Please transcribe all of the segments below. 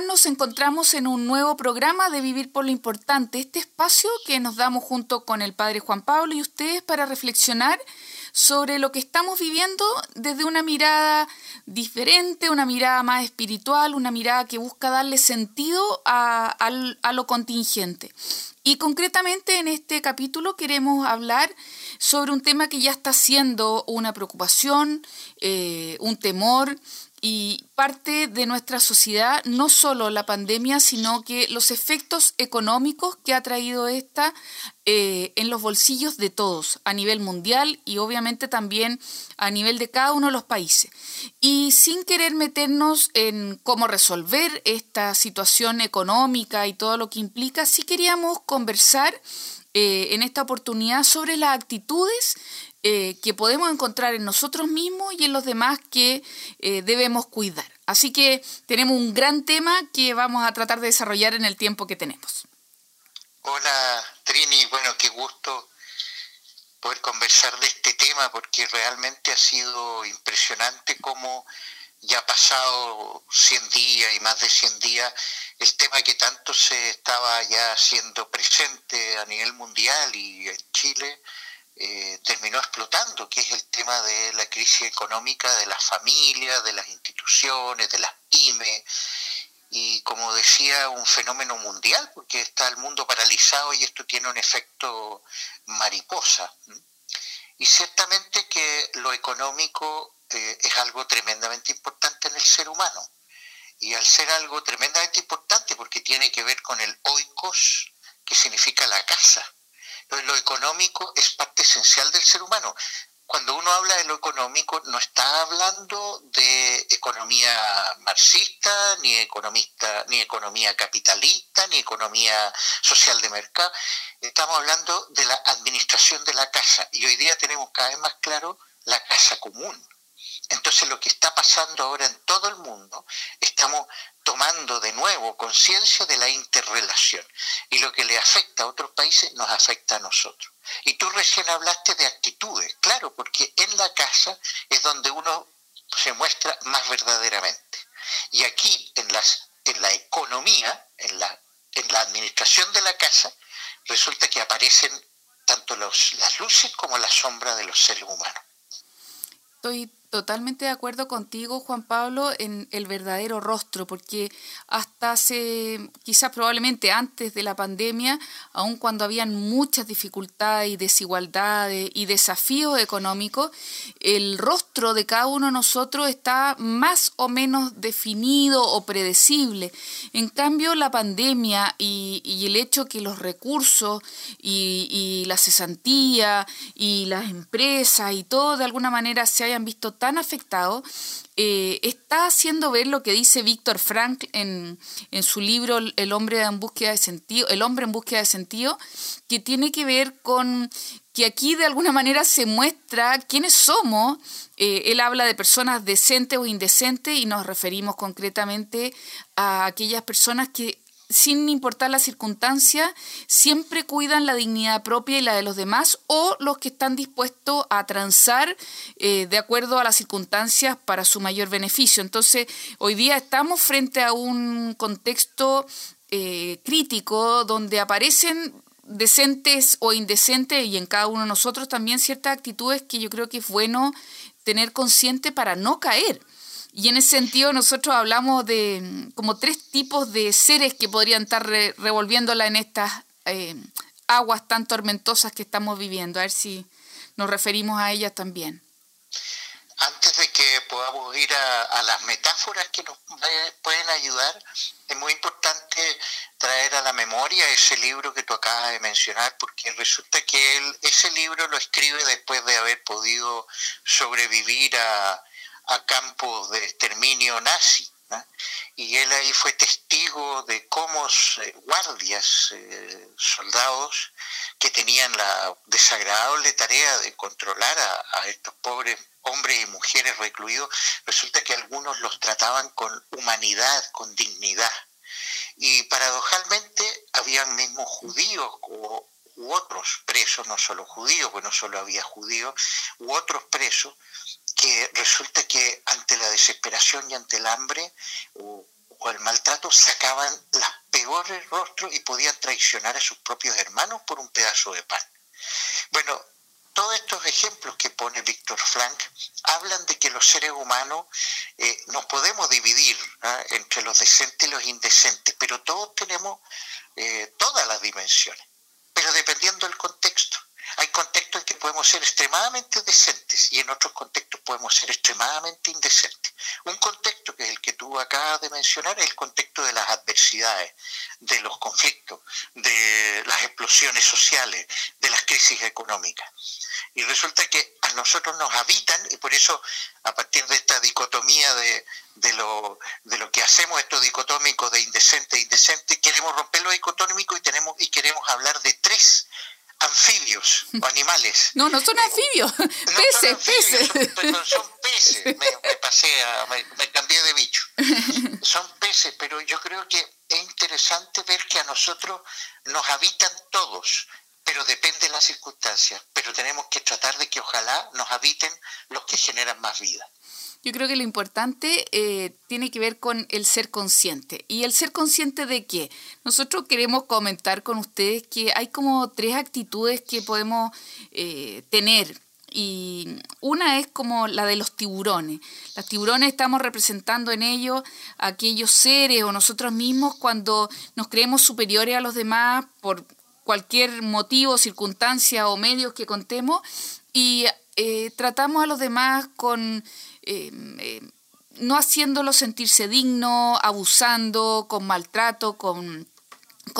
Nos encontramos en un nuevo programa de Vivir por lo Importante, este espacio que nos damos junto con el Padre Juan Pablo y ustedes para reflexionar sobre lo que estamos viviendo desde una mirada diferente, una mirada más espiritual, una mirada que busca darle sentido a, lo contingente. Y concretamente en este capítulo queremos hablar sobre un tema que ya está siendo una preocupación, eh, un temor y parte de nuestra sociedad, no solo la pandemia, sino que los efectos económicos que ha traído esta eh, en los bolsillos de todos, a nivel mundial y obviamente también a nivel de cada uno de los países. Y sin querer meternos en cómo resolver esta situación económica y todo lo que implica, sí queríamos conversar eh, en esta oportunidad sobre las actitudes eh, que podemos encontrar en nosotros mismos y en los demás que eh, debemos cuidar. Así que tenemos un gran tema que vamos a tratar de desarrollar en el tiempo que tenemos. Hola Trini, bueno, qué gusto poder conversar de este tema porque realmente ha sido impresionante cómo ya ha pasado 100 días y más de 100 días el tema que tanto se estaba ya haciendo presente a nivel mundial y en Chile eh, terminó explotando, que es el tema de la crisis económica de las familias, de las instituciones, de las pymes, y como decía, un fenómeno mundial, porque está el mundo paralizado y esto tiene un efecto mariposa. Y ciertamente que lo económico eh, es algo tremendamente importante en el ser humano. Y al ser algo tremendamente importante, porque tiene que ver con el oikos, que significa la casa, lo económico es parte esencial del ser humano. Cuando uno habla de lo económico, no está hablando de economía marxista, ni economista, ni economía capitalista, ni economía social de mercado. Estamos hablando de la administración de la casa. Y hoy día tenemos cada vez más claro la casa común. Entonces lo que está pasando ahora en todo el mundo, estamos tomando de nuevo conciencia de la interrelación. Y lo que le afecta a otros países nos afecta a nosotros. Y tú recién hablaste de actitudes, claro, porque en la casa es donde uno se muestra más verdaderamente. Y aquí, en, la economía, en la, administración de la casa, resulta que aparecen tanto las luces como la sombra de los seres humanos. Estoy totalmente de acuerdo contigo, Juan Pablo, en el verdadero rostro, porque hasta hace, quizás probablemente antes de la pandemia, aun cuando habían muchas dificultades y desigualdades y desafíos económicos, el rostro de cada uno de nosotros está más o menos definido o predecible. En cambio, la pandemia y, el hecho que los recursos y, y la cesantía y las empresas y todo de alguna manera se hayan visto tan afectado, eh, está haciendo ver lo que dice Víctor Frank en, en, su libro El hombre en búsqueda de sentido, El hombre en búsqueda de sentido, que tiene que ver con que aquí de alguna manera se muestra quiénes somos. Eh, él habla de personas decentes o indecentes y nos referimos concretamente a aquellas personas que sin importar la circunstancia, siempre cuidan la dignidad propia y la de los demás o los que están dispuestos a transar eh, de acuerdo a las circunstancias para su mayor beneficio. Entonces, hoy día estamos frente a un contexto eh, crítico donde aparecen decentes o indecentes y en cada uno de nosotros también ciertas actitudes que yo creo que es bueno tener consciente para no caer. Y en ese sentido nosotros hablamos de mm, como tres tipos de seres que podrían estar revolviéndola en estas eh, aguas tan tormentosas que estamos viviendo. A ver si nos referimos a ellas también. Antes de que podamos ir a, las metáforas que nos pueden ayudar, es muy importante traer a la memoria ese libro que tú acabas de mencionar, porque resulta que él, ese libro lo escribe después de haber podido sobrevivir a, a campos de exterminio nazi. Y él ahí fue testigo de cómo eh, guardias, eh, soldados, que tenían la desagradable tarea de controlar a, estos pobres hombres y mujeres recluidos, resulta que algunos los trataban con humanidad, con dignidad. Y paradojalmente habían mismos judíos u, u otros presos, no solo judíos, porque no solo había judíos, u otros presos, que resulta que ante la desesperación y ante el hambre o, el maltrato sacaban las peores rostros y podían traicionar a sus propios hermanos por un pedazo de pan. Bueno, todos estos ejemplos que pone Víctor Frank hablan de que los seres humanos eh, nos podemos dividir entre los decentes y los indecentes, pero todos tenemos eh, todas las dimensiones, pero dependiendo del contexto. Hay contextos en que podemos ser extremadamente decentes y en otros contextos podemos ser extremadamente indecentes. Un contexto que es el que tú acabas de mencionar es el contexto de las adversidades, de los conflictos, de las explosiones sociales, de las crisis económicas. Y resulta que a nosotros nos habitan y por eso a partir de esta dicotomía de, de, lo, de lo que hacemos, esto dicotómico de indecente e indecente, queremos romper lo dicotómico y, tenemos, y queremos hablar de tres anfibios o animales. No, no son anfibios, peces, peces. Son, son peces, me, pasé, me, cambié de bicho. Son peces, pero yo creo que es interesante ver que a nosotros nos habitan todos, pero depende de las circunstancias, pero tenemos que tratar de que ojalá nos habiten los que generan más vida. Yo creo que lo importante eh, tiene que ver con el ser consciente. ¿Y el ser consciente de qué? Nosotros queremos comentar con ustedes que hay como tres actitudes que podemos eh, tener. Y una es como la de los tiburones. Los tiburones estamos representando en ellos aquellos seres o nosotros mismos cuando nos creemos superiores a los demás por cualquier motivo, circunstancia o medios que contemos y eh, tratamos a los demás con Em, no haciéndolo sentirse digno, abusando, con maltrato, con,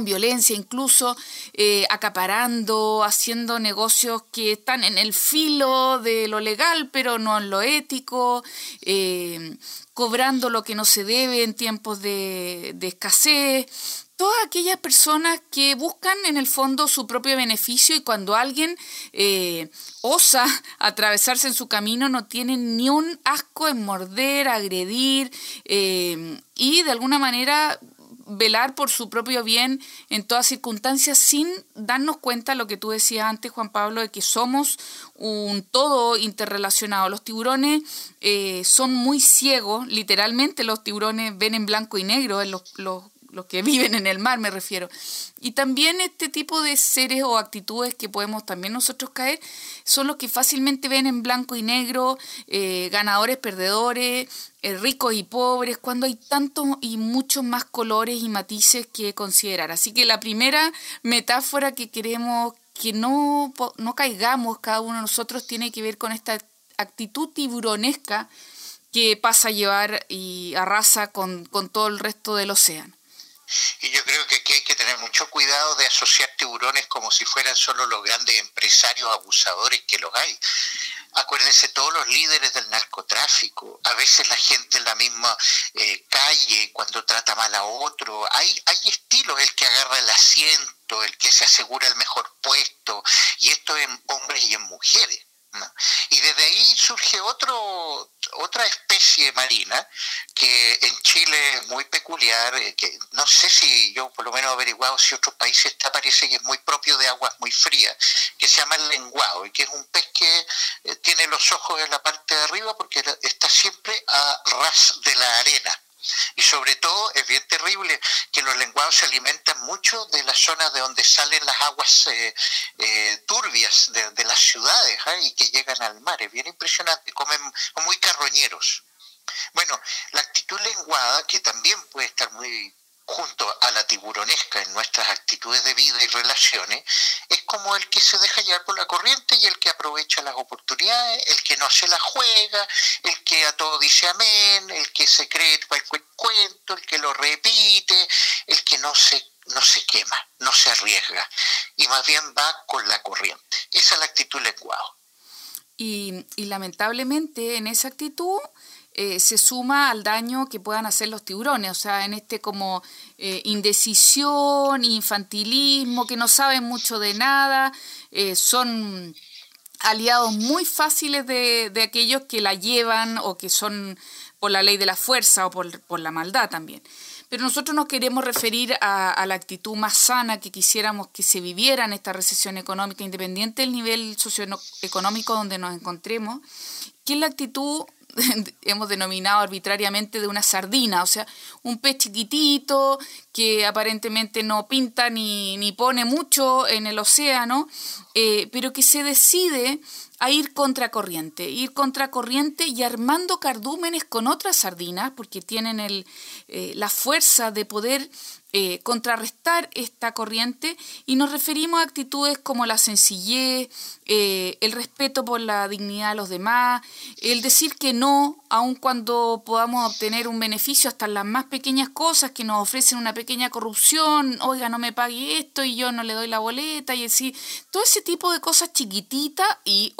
violencia incluso, eh, acaparando, haciendo negocios que están en el filo de lo legal, pero no en lo ético, em, cobrando lo que no se debe en tiempos de, de escasez, todas aquellas personas que buscan en el fondo su propio beneficio y cuando alguien eh, osa atravesarse en su camino no tienen ni un asco en morder, agredir eh, y de alguna manera velar por su propio bien en todas circunstancias sin darnos cuenta lo que tú decías antes, Juan Pablo, de que somos un todo interrelacionado. Los tiburones eh, son muy ciegos, literalmente los tiburones ven en blanco y negro, los, los los que viven en el mar me refiero. Y también este tipo de seres o actitudes que podemos también nosotros caer son los que fácilmente ven en blanco y negro, eh, ganadores, perdedores, eh, ricos y pobres, cuando hay tantos y muchos más colores y matices que considerar. Así que la primera metáfora que queremos que no, no caigamos cada uno de nosotros tiene que ver con esta actitud tiburonesca que pasa a llevar y arrasa con, con todo el resto del océano. Y yo creo que aquí hay que tener mucho cuidado de asociar tiburones como si fueran solo los grandes empresarios abusadores que los hay. Acuérdense, todos los líderes del narcotráfico, a veces la gente en la misma eh, calle cuando trata mal a otro, hay, hay estilos, el que agarra el asiento, el que se asegura el mejor puesto, y esto en hombres y en mujeres. Y desde ahí surge otro, otra especie marina que en Chile es muy peculiar, eh, que no sé si yo por lo menos he averiguado si otros países está, parece que es muy propio de aguas muy frías, que se llama el lenguado y que es un pez que eh, tiene los ojos en la parte de arriba porque está siempre a ras de la arena. Y sobre todo es bien terrible que los lenguados se alimentan mucho de las zonas de donde salen las aguas eh, eh, turbias de, las ciudades ¿ah? y que llegan al mar. Es bien impresionante, comen muy carroñeros. Bueno, la actitud lenguada, que también puede estar muy junto a la tiburonesca en nuestras actitudes de vida y relaciones, es como el que se deja llevar por la corriente y el que aprovecha las oportunidades, el que no se la juega, el que a todo dice amén, el que se cree cualquier cuento, el que lo repite, el que no se, no se quema, no se arriesga y más bien va con la corriente. Esa es la actitud lenguado. Y, y lamentablemente en esa actitud eh, se suma al daño que puedan hacer los tiburones, o sea, en este como eh, indecisión, infantilismo, que no saben mucho de nada, eh, son aliados muy fáciles de, aquellos que la llevan o que son por la ley de la fuerza o por, la maldad también. Pero nosotros nos queremos referir a, a, la actitud más sana que quisiéramos que se viviera en esta recesión económica, independiente del nivel socioeconómico donde nos encontremos, que es la actitud hemos denominado arbitrariamente de una sardina, o sea, un pez chiquitito que aparentemente no pinta ni, ni pone mucho en el océano, eh, pero que se decide a ir contracorriente, ir contracorriente y armando cardúmenes con otras sardinas, porque tienen el, eh, la fuerza de poder eh, contrarrestar esta corriente. Y nos referimos a actitudes como la sencillez, eh, el respeto por la dignidad de los demás, el decir que no, aun cuando podamos obtener un beneficio hasta las más pequeñas cosas que nos ofrecen una pequeña corrupción, oiga, no me pague esto y yo no le doy la boleta y así, todo ese tipo de cosas chiquititas y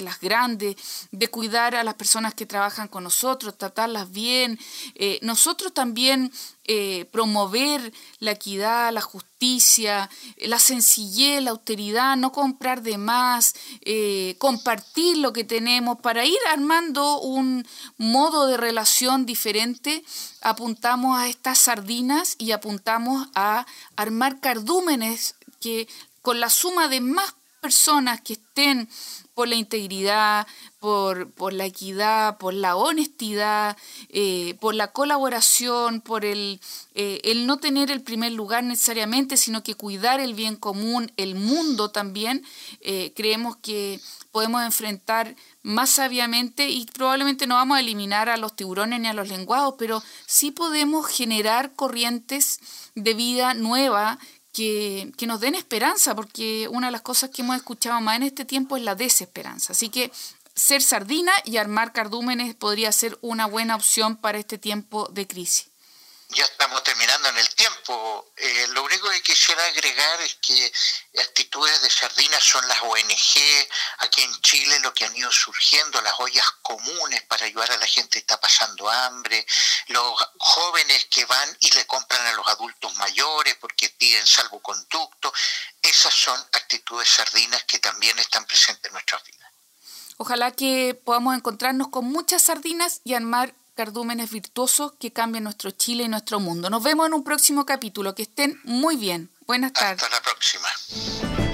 las grandes, de cuidar a las personas que trabajan con nosotros, tratarlas bien, eh, nosotros también eh, promover la equidad, la justicia, la sencillez, la austeridad, no comprar de más, eh, compartir lo que tenemos para ir armando un modo de relación diferente, apuntamos a estas sardinas y apuntamos a armar cardúmenes que con la suma de más personas que estén por la integridad, por, por la equidad, por la honestidad, eh, por la colaboración, por el, eh, el no tener el primer lugar necesariamente, sino que cuidar el bien común, el mundo también, eh, creemos que podemos enfrentar más sabiamente y probablemente no vamos a eliminar a los tiburones ni a los lenguados, pero sí podemos generar corrientes de vida nueva que, nos den esperanza, porque una de las cosas que hemos escuchado más en este tiempo es la desesperanza. Así que ser sardina y armar cardúmenes podría ser una buena opción para este tiempo de crisis ya estamos terminando en el tiempo. Eh, lo único que quisiera agregar es que actitudes de sardinas son las ONG, aquí en Chile lo que han ido surgiendo, las ollas comunes para ayudar a la gente que está pasando hambre, los jóvenes que van y le compran a los adultos mayores porque piden salvoconducto, esas son actitudes sardinas que también están presentes en nuestras vidas. Ojalá que podamos encontrarnos con muchas sardinas y armar cardúmenes virtuosos que cambien nuestro Chile y nuestro mundo. Nos vemos en un próximo capítulo. Que estén muy bien. Buenas tardes. Hasta la próxima.